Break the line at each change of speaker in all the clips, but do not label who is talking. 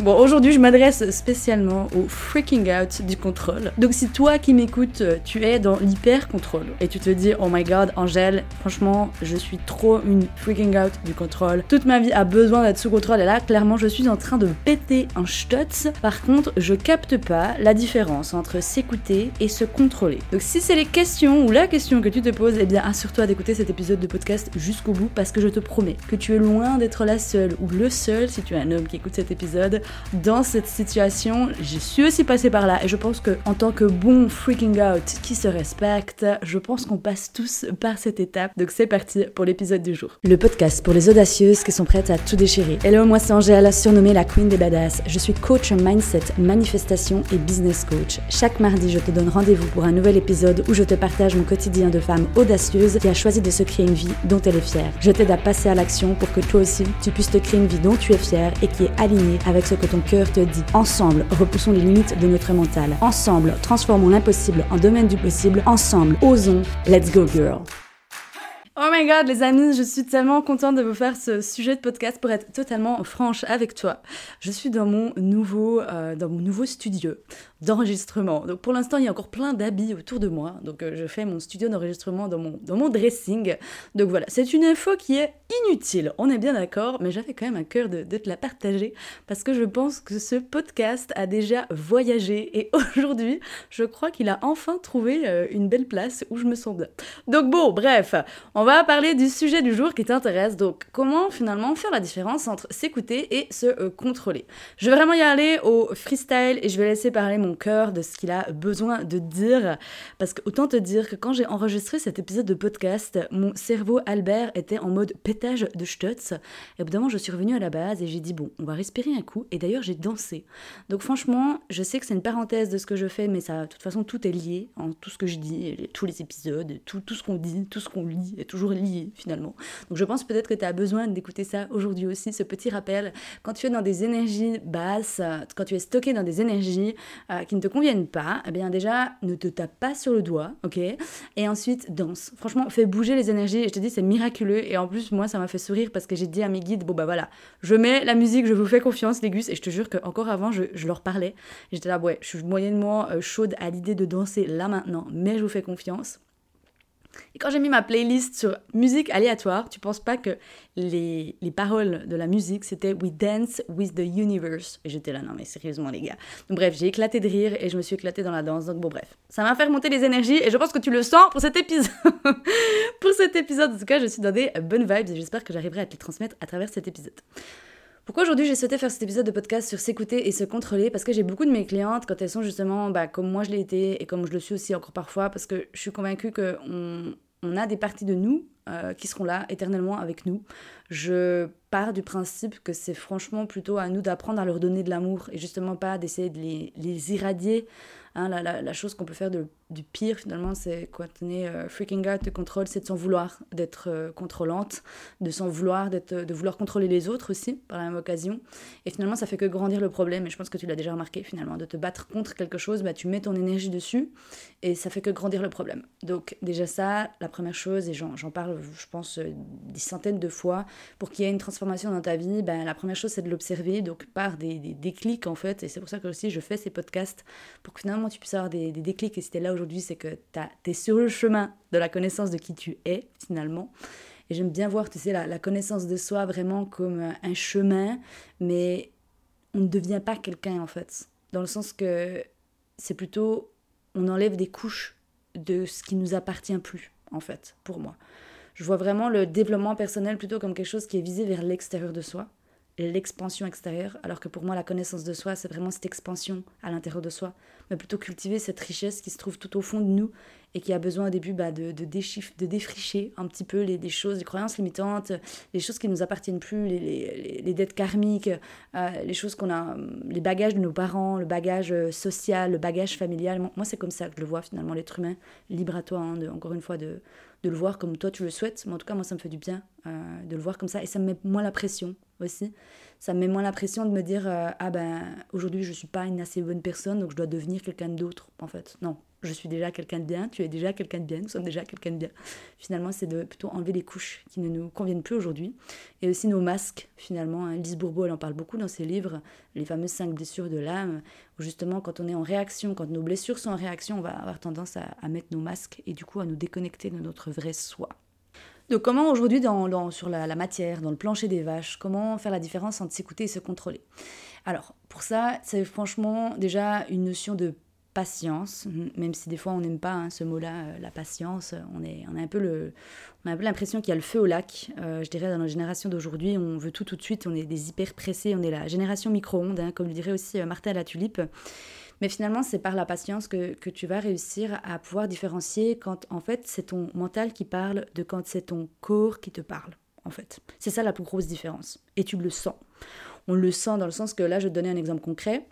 Bon, aujourd'hui, je m'adresse spécialement au freaking out du contrôle. Donc, si toi qui m'écoutes, tu es dans l'hyper contrôle et tu te dis, oh my god, Angèle, franchement, je suis trop une freaking out du contrôle. Toute ma vie a besoin d'être sous contrôle et là, clairement, je suis en train de péter un stutz. Par contre, je capte pas la différence entre s'écouter et se contrôler. Donc, si c'est les questions ou la question que tu te poses, eh bien, assure-toi d'écouter cet épisode de podcast jusqu'au bout parce que je te promets que tu es loin d'être la seule ou le seul, si tu es un homme qui écoute cet épisode, dans cette situation, je suis aussi passée par là et je pense que en tant que bon freaking out qui se respecte, je pense qu'on passe tous par cette étape. Donc c'est parti pour l'épisode du jour. Le podcast pour les audacieuses qui sont prêtes à tout déchirer. Hello, moi c'est Angèle, surnommée la Queen des Badass. Je suis coach mindset, manifestation et business coach. Chaque mardi, je te donne rendez-vous pour un nouvel épisode où je te partage mon quotidien de femme audacieuse qui a choisi de se créer une vie dont elle est fière. Je t'aide à passer à l'action pour que toi aussi, tu puisses te créer une vie dont tu es fière et qui est alignée avec ce que ton cœur te dit. Ensemble, repoussons les limites de notre mental. Ensemble, transformons l'impossible en domaine du possible. Ensemble, osons. Let's go girl. Oh my god, les amis, je suis tellement contente de vous faire ce sujet de podcast pour être totalement franche avec toi. Je suis dans mon nouveau, euh, dans mon nouveau studio d'enregistrement. Donc pour l'instant, il y a encore plein d'habits autour de moi. Donc euh, je fais mon studio d'enregistrement dans mon, dans mon dressing. Donc voilà, c'est une info qui est inutile, on est bien d'accord, mais j'avais quand même un cœur de, de, te la partager parce que je pense que ce podcast a déjà voyagé et aujourd'hui, je crois qu'il a enfin trouvé euh, une belle place où je me sens bien. Donc bon, bref, on va parler du sujet du jour qui t'intéresse. Donc comment finalement faire la différence entre s'écouter et se euh, contrôler? Je vais vraiment y aller au freestyle et je vais laisser parler mon cœur, de ce qu'il a besoin de dire. Parce que autant te dire que quand j'ai enregistré cet épisode de podcast, mon cerveau Albert était en mode pétage de stutz. Et moment, je suis revenue à la base et j'ai dit bon, on va respirer un coup. Et d'ailleurs, j'ai dansé. Donc franchement, je sais que c'est une parenthèse de ce que je fais, mais ça, de toute façon, tout est lié. En tout ce que je dis, tous les épisodes, tout, tout ce qu'on dit, tout ce qu'on lit est toujours lié finalement. Donc je pense peut-être que tu as besoin d'écouter ça aujourd'hui aussi, ce petit rappel. Quand tu es dans des énergies basses, quand tu es stocké dans des énergies euh, qui ne te conviennent pas, eh bien déjà, ne te tape pas sur le doigt, ok? Et ensuite, danse. Franchement, fais bouger les énergies. Et je te dis, c'est miraculeux. Et en plus, moi, ça m'a fait sourire parce que j'ai dit à mes guides, bon bah voilà, je mets la musique, je vous fais confiance, les gus. Et je te jure qu'encore avant, je, je, leur parlais. J'étais là, ouais, je suis moyennement euh, chaude à l'idée de danser là maintenant, mais je vous fais confiance. Et quand j'ai mis ma playlist sur musique aléatoire, tu penses pas que les, les paroles de la musique c'était We Dance with the Universe Et j'étais là, non mais sérieusement les gars. Bref, j'ai éclaté de rire et je me suis éclatée dans la danse. Donc bon, bref, ça m'a fait remonter les énergies et je pense que tu le sens pour cet épisode. pour cet épisode, en tout cas, je suis dans des bonnes vibes et j'espère que j'arriverai à te les transmettre à travers cet épisode. Pourquoi aujourd'hui j'ai souhaité faire cet épisode de podcast sur s'écouter et se contrôler? Parce que j'ai beaucoup de mes clientes, quand elles sont justement bah, comme moi je l'ai été et comme je le suis aussi encore parfois, parce que je suis convaincue qu'on on a des parties de nous euh, qui seront là éternellement avec nous. Je pars du principe que c'est franchement plutôt à nous d'apprendre à leur donner de l'amour et justement pas d'essayer de les, irradier Hein, la, la, chose qu'on peut faire de, du pire, finalement, c'est quand on est euh, freaking out de contrôle, c'est de s'en vouloir d'être euh, contrôlante, de s'en vouloir, d'être, de vouloir contrôler les autres aussi, par la même occasion. Et finalement, ça fait que grandir le problème. Et je pense que tu l'as déjà remarqué, finalement, de te battre contre quelque chose, bah, tu mets ton énergie dessus et ça fait que grandir le problème. Donc, déjà, ça, la première chose, et j'en, parle, je pense, euh, des centaines de fois, pour qu'il y ait une transformation dans ta vie, bah, la première chose, c'est de l'observer, donc par des, des déclics, en fait. Et c'est pour ça que aussi je fais ces podcasts, pour que finalement, tu puisses avoir des, des déclics. Et si là aujourd'hui, c'est que tu es sur le chemin de la connaissance de qui tu es, finalement. Et j'aime bien voir, tu sais, la, la, connaissance de soi vraiment comme un chemin, mais on ne devient pas quelqu'un, en fait. Dans le sens que c'est plutôt, on enlève des couches de ce qui nous appartient plus, en fait, pour moi. Je vois vraiment le développement personnel plutôt comme quelque chose qui est visé vers l'extérieur de soi l'expansion extérieure, alors que pour moi la connaissance de soi, c'est vraiment cette expansion à l'intérieur de soi, mais plutôt cultiver cette richesse qui se trouve tout au fond de nous et qui a besoin au début bah, de, de, de défricher un petit peu les, choses, les croyances limitantes, les choses qui ne nous appartiennent plus, les, les, les dettes karmiques, euh, les choses qu'on a, les bagages de nos parents, le bagage euh, social, le bagage familial. Moi, c'est comme ça que je le vois finalement, l'être humain, libre à toi, hein, de, encore une fois, de, de le voir comme toi tu le souhaites. Mais en tout cas, moi, ça me fait du bien euh, de le voir comme ça et ça me met moins la pression aussi. Ça me met moins la pression de me dire euh, ah ben aujourd'hui je suis pas une assez bonne personne donc je dois devenir quelqu'un d'autre en fait. Non, je suis déjà quelqu'un de bien, tu es déjà quelqu'un de bien, nous sommes déjà quelqu'un de bien. Finalement, c'est de plutôt enlever les couches qui ne nous conviennent plus aujourd'hui. Et aussi nos masques, finalement. Hein. Lise Bourbeau, elle en parle beaucoup dans ses livres, les fameuses cinq blessures de l'âme, où justement, quand on est en réaction, quand nos blessures sont en réaction, on va avoir tendance à, mettre nos masques et du coup à nous déconnecter de notre vrai soi. Donc comment aujourd'hui dans, sur la, la, matière, dans le plancher des vaches, comment faire la différence entre s'écouter et se contrôler? Alors pour ça, c'est franchement déjà une notion de patience, même si des fois on n'aime pas hein, ce mot-là, euh, la patience, on, est, on, a un peu le, on a un peu l'impression qu'il y a le feu au lac. Euh, je dirais dans la génération d'aujourd'hui, on veut tout tout de suite, on est des hyper pressés, on est la génération micro-ondes, hein, comme le dirait aussi euh, Martin la tulipe. Mais finalement, c'est par la patience que, que, tu vas réussir à pouvoir différencier quand en fait c'est ton mental qui parle de quand c'est ton corps qui te parle. En fait, c'est ça la plus grosse différence. Et tu le sens. On le sent dans le sens que là, je vais te donner un exemple concret.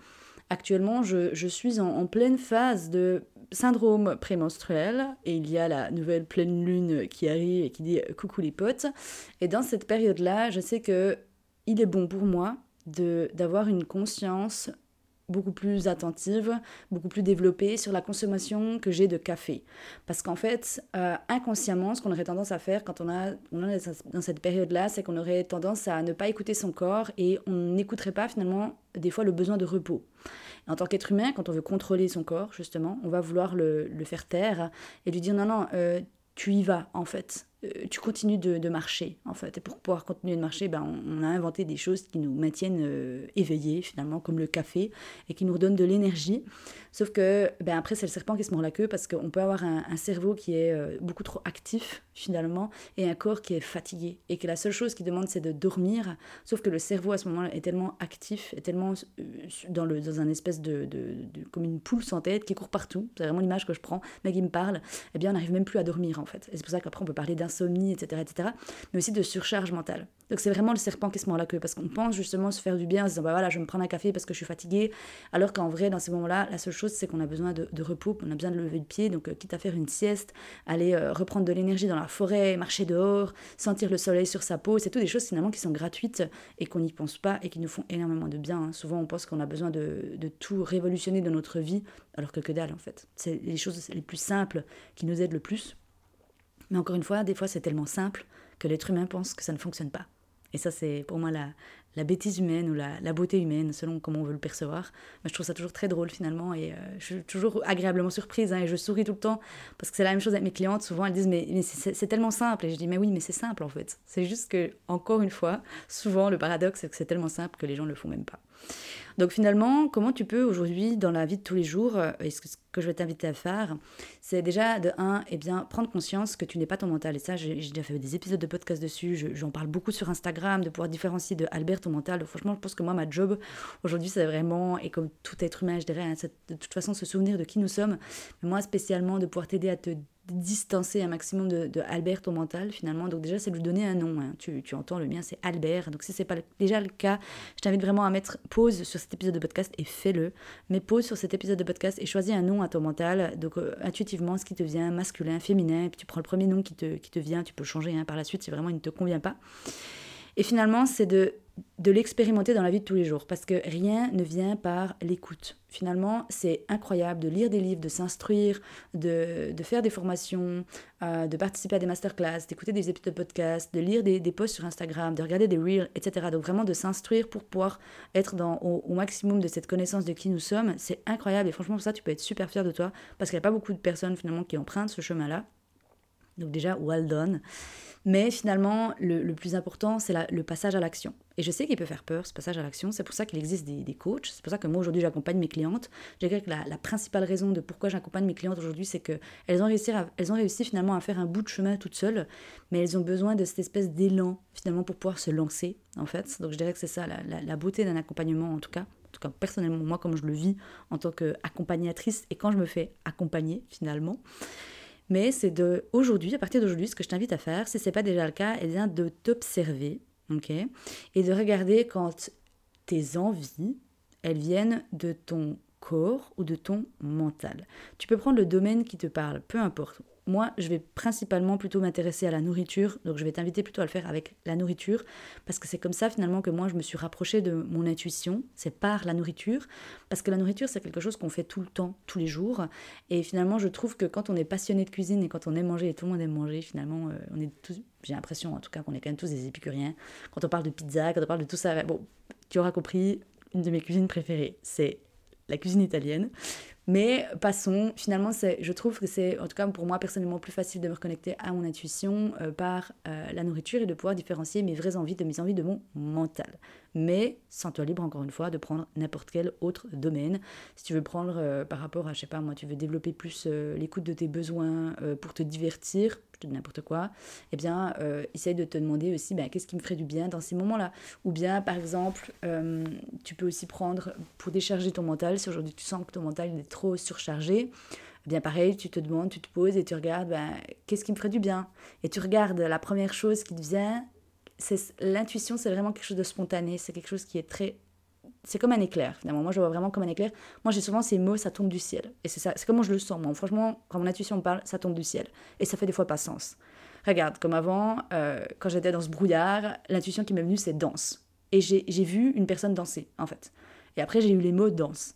Actuellement, je, suis en, pleine phase de syndrome prémenstruel et il y a la nouvelle pleine lune qui arrive et qui dit coucou les potes. Et dans cette période-là, je sais que il est bon pour moi d'avoir une conscience beaucoup plus attentive, beaucoup plus développée sur la consommation que j'ai de café. Parce qu'en fait, euh, inconsciemment, ce qu'on aurait tendance à faire quand on, a, on est dans cette période-là, c'est qu'on aurait tendance à ne pas écouter son corps et on n'écouterait pas finalement des fois le besoin de repos. En tant qu'être humain, quand on veut contrôler son corps, justement, on va vouloir le, faire taire et lui dire non, non, euh, tu y vas en fait. Euh, tu continues de, marcher, en fait. Et pour pouvoir continuer de marcher, ben, on, a inventé des choses qui nous maintiennent euh, éveillés, finalement, comme le café, et qui nous redonnent de l'énergie. Sauf que, ben, après, c'est le serpent qui se mord la queue, parce qu'on peut avoir un, cerveau qui est euh, beaucoup trop actif, finalement, et un corps qui est fatigué. Et que la seule chose qui demande, c'est de dormir. Sauf que le cerveau, à ce moment-là, est tellement actif, est tellement dans, le, dans un espèce de, comme une poule sans tête qui court partout. C'est vraiment l'image que je prends, mais qui me parle. Eh bien, on n'arrive même plus à dormir, en fait. Et c'est pour ça qu'après, on peut parler d'un insomnie, etc., etc., mais aussi de surcharge mentale. Donc c'est vraiment le serpent qui se mord la queue, parce qu'on pense justement se faire du bien en se disant, bah voilà, je vais me prendre un café parce que je suis fatiguée, alors qu'en vrai, dans ces moments-là, la seule chose, c'est qu'on a besoin de, repos, on a besoin de lever le pied, donc euh, quitte à faire une sieste, aller euh, reprendre de l'énergie dans la forêt, marcher dehors, sentir le soleil sur sa peau, c'est tout des choses finalement qui sont gratuites et qu'on n'y pense pas et qui nous font énormément de bien. Hein. Souvent, on pense qu'on a besoin de, de tout révolutionner dans notre vie, alors que que dalle en fait. C'est les choses les plus simples qui nous aident le plus. Mais encore une fois, des fois c'est tellement simple que l'être humain pense que ça ne fonctionne pas. Et ça, c'est pour moi la, la, bêtise humaine ou la, beauté humaine, selon comment on veut le percevoir. Mais je trouve ça toujours très drôle finalement et euh, je suis toujours agréablement surprise hein, et je souris tout le temps parce que c'est la même chose avec mes clientes. Souvent, elles disent Mais, mais c'est tellement simple. Et je dis Mais oui, mais c'est simple en fait. C'est juste que, encore une fois, souvent le paradoxe, c'est que c'est tellement simple que les gens ne le font même pas. Donc finalement, comment tu peux aujourd'hui, dans la vie de tous les jours, euh, et ce que je vais t'inviter à faire, c'est déjà de un, eh bien, prendre conscience que tu n'es pas ton mental. Et ça, j'ai déjà fait des épisodes de podcast dessus, j'en parle beaucoup sur Instagram, de pouvoir différencier de Albert ton mental. Donc, franchement, je pense que moi, ma job aujourd'hui, c'est vraiment, et comme tout être humain, je dirais, hein, de toute façon, se souvenir de qui nous sommes. Mais moi, spécialement, de pouvoir t'aider à te distancer un maximum de, Albert ton mental finalement donc déjà c'est lui donner un nom hein. tu, entends le mien c'est Albert donc si c'est pas déjà le cas je t'invite vraiment à mettre pause sur cet épisode de podcast et fais-le mais pause sur cet épisode de podcast et choisis un nom à ton mental donc euh, intuitivement ce qui te vient masculin féminin et puis tu prends le premier nom qui te, vient tu peux changer hein, par la suite si vraiment il ne te convient pas et finalement c'est de de l'expérimenter dans la vie de tous les jours, parce que rien ne vient par l'écoute. Finalement, c'est incroyable de lire des livres, de s'instruire, de, faire des formations, euh, de participer à des masterclass, d'écouter des épisodes de podcast, de lire des, posts sur Instagram, de regarder des reels, etc. Donc vraiment de s'instruire pour pouvoir être dans, au, maximum de cette connaissance de qui nous sommes, c'est incroyable. Et franchement, pour ça, tu peux être super fier de toi, parce qu'il n'y a pas beaucoup de personnes finalement qui empruntent ce chemin-là. Donc déjà, well done. Mais finalement, le, plus important, c'est le passage à l'action. Et je sais qu'il peut faire peur, ce passage à l'action. C'est pour ça qu'il existe des, coachs. C'est pour ça que moi, aujourd'hui, j'accompagne mes clientes. Dirais que la, principale raison de pourquoi j'accompagne mes clientes aujourd'hui, c'est qu'elles ont, réussi ont réussi finalement à faire un bout de chemin toutes seules, mais elles ont besoin de cette espèce d'élan, finalement, pour pouvoir se lancer, en fait. Donc je dirais que c'est ça, la, beauté d'un accompagnement, en tout cas. En tout cas, personnellement, moi, comme je le vis en tant qu'accompagnatrice et quand je me fais accompagner, finalement. Mais c'est de aujourd'hui, à partir d'aujourd'hui, ce que je t'invite à faire, si ce n'est pas déjà le cas, eh bien de t'observer, ok, et de regarder quand tes envies, elles viennent de ton corps ou de ton mental. Tu peux prendre le domaine qui te parle, peu importe. Moi, je vais principalement plutôt m'intéresser à la nourriture. Donc, je vais t'inviter plutôt à le faire avec la nourriture. Parce que c'est comme ça, finalement, que moi, je me suis rapprochée de mon intuition. C'est par la nourriture. Parce que la nourriture, c'est quelque chose qu'on fait tout le temps, tous les jours. Et finalement, je trouve que quand on est passionné de cuisine et quand on aime manger et tout le monde aime manger, finalement, euh, on est tous, j'ai l'impression en tout cas qu'on est quand même tous des épicuriens. Quand on parle de pizza, quand on parle de tout ça, bon, tu auras compris, une de mes cuisines préférées, c'est la cuisine italienne. Mais passons, finalement, je trouve que c'est, en tout cas pour moi personnellement, plus facile de me reconnecter à mon intuition euh, par euh, la nourriture et de pouvoir différencier mes vraies envies de mes envies de mon mental. Mais sans toi libre, encore une fois, de prendre n'importe quel autre domaine. Si tu veux prendre euh, par rapport à, je sais pas, moi, tu veux développer plus l'écoute de tes besoins pour te divertir, je te dis n'importe quoi, eh bien, euh, essaye de te demander aussi ben, qu'est-ce qui me ferait du bien dans ces moments-là. Ou bien, par exemple, euh, tu peux aussi prendre pour décharger ton mental, si aujourd'hui tu sens que ton mental est trop surchargé, eh bien pareil, tu te demandes, tu te poses et tu regardes ben, qu'est-ce qui me ferait du bien? Et tu regardes la première chose qui te vient. L'intuition, c'est vraiment quelque chose de spontané, c'est quelque chose qui est très c'est comme un éclair finalement. Moi, je vois vraiment comme un éclair. Moi, j'ai souvent ces mots, ça tombe du ciel. Et c'est ça, c'est comment je le sens. Moi, franchement, quand mon intuition me parle, ça tombe du ciel. Et ça fait des fois pas sens. Regarde, comme avant, euh, quand j'étais dans ce brouillard, l'intuition qui m'est venue, c'est danse. Et j'ai vu une personne danser, en fait. Et après, j'ai eu les mots danse.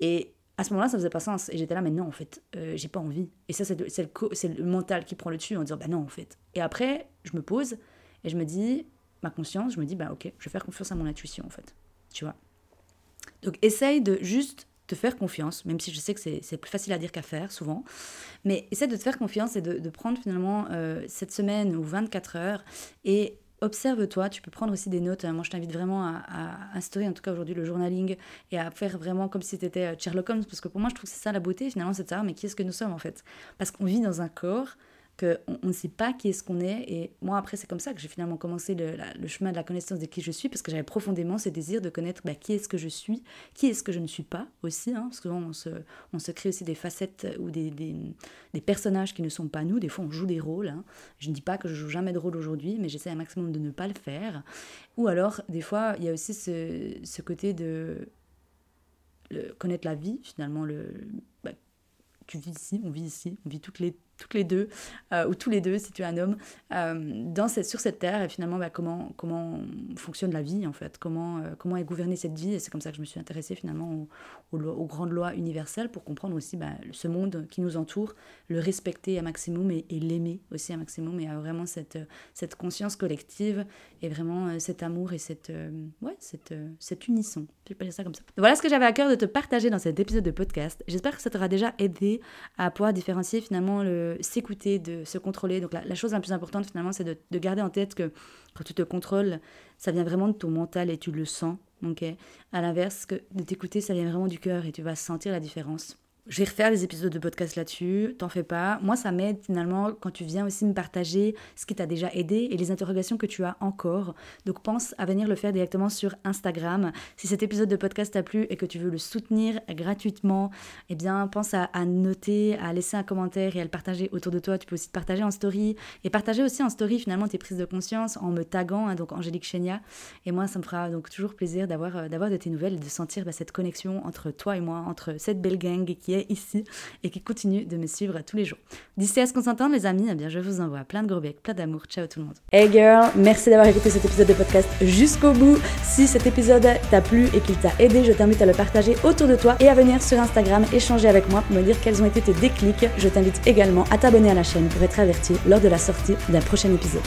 Et à ce moment-là, ça faisait pas sens. Et j'étais là, mais non, en fait, euh, j'ai pas envie. Et ça, c'est le, le, mental qui prend le dessus en disant, bah non, en fait. Et après, je me pose et je me dis, ma conscience, je me dis, bah ok, je vais faire confiance à mon intuition, en fait. Tu vois donc essaye de juste te faire confiance, même si je sais que c'est plus facile à dire qu'à faire souvent. Mais essaye de te faire confiance et de, prendre finalement euh, cette semaine ou 24 heures et observe-toi. Tu peux prendre aussi des notes. Moi, je t'invite vraiment à, instaurer, en tout cas aujourd'hui, le journaling et à faire vraiment comme si tu étais euh, Sherlock Holmes. Parce que pour moi, je trouve que c'est ça la beauté finalement, c'est de savoir mais qui est-ce que nous sommes en fait? Parce qu'on vit dans un corps qu'on on ne sait pas qui est-ce qu'on est. Et moi, après, c'est comme ça que j'ai finalement commencé le, chemin de la connaissance de qui je suis, parce que j'avais profondément ce désir de connaître bah, qui est-ce que je suis, qui est-ce que je ne suis pas aussi, hein, parce que on se, on se crée aussi des facettes ou des, des, personnages qui ne sont pas nous. Des fois, on joue des rôles. Hein. Je ne dis pas que je joue jamais de rôle aujourd'hui, mais j'essaie un maximum de ne pas le faire. Ou alors, des fois, il y a aussi ce, ce côté de connaître la vie, finalement, le, bah, tu vis ici, on vit ici, on vit toutes les toutes les deux, euh, ou tous les deux si tu es un homme, euh, dans cette, sur cette terre et finalement bah, comment, comment fonctionne la vie en fait, comment, euh, comment est gouvernée cette vie? Et c'est comme ça que je me suis intéressée finalement aux, grandes lois universelles pour comprendre aussi bah, ce monde qui nous entoure, le respecter à maximum et, l'aimer aussi à maximum et avoir vraiment cette, cette conscience collective et vraiment cet amour et cette, ouais, cette, cette unisson. Je ça comme ça. Voilà ce que j'avais à cœur de te partager dans cet épisode de podcast. J'espère que ça t'aura déjà aidé à pouvoir différencier finalement le s'écouter, de se contrôler. Donc la, chose la plus importante finalement, c'est de, garder en tête que quand tu te contrôles, ça vient vraiment de ton mental et tu le sens. ok? À l'inverse, que de t'écouter, ça vient vraiment du cœur et tu vas sentir la différence. Je vais refaire des épisodes de podcast là-dessus, t'en fais pas. Moi, ça m'aide finalement quand tu viens aussi me partager ce qui t'a déjà aidé et les interrogations que tu as encore. Donc pense à venir le faire directement sur Instagram. Si cet épisode de podcast t'a plu et que tu veux le soutenir gratuitement, eh bien pense à, noter, à laisser un commentaire et à le partager autour de toi. Tu peux aussi te partager en story et partager aussi en story finalement tes prises de conscience en me taguant, hein, donc Angélique Chenia. Et moi, ça me fera donc toujours plaisir d'avoir euh, d'avoir de tes nouvelles et de sentir bah, cette connexion entre toi et moi, entre cette belle gang qui ici et qui continue de me suivre tous les jours. D'ici à ce qu'on s'entende, les amis, eh bien, je vous envoie plein de gros becs, plein d'amour. Ciao tout le monde. Hey girl, merci d'avoir écouté cet épisode de podcast jusqu'au bout. Si cet épisode t'a plu et qu'il t'a aidé, je t'invite à le partager autour de toi et à venir sur Instagram échanger avec moi pour me dire quels ont été tes déclics. Je t'invite également à t'abonner à la chaîne pour être averti lors de la sortie d'un prochain épisode.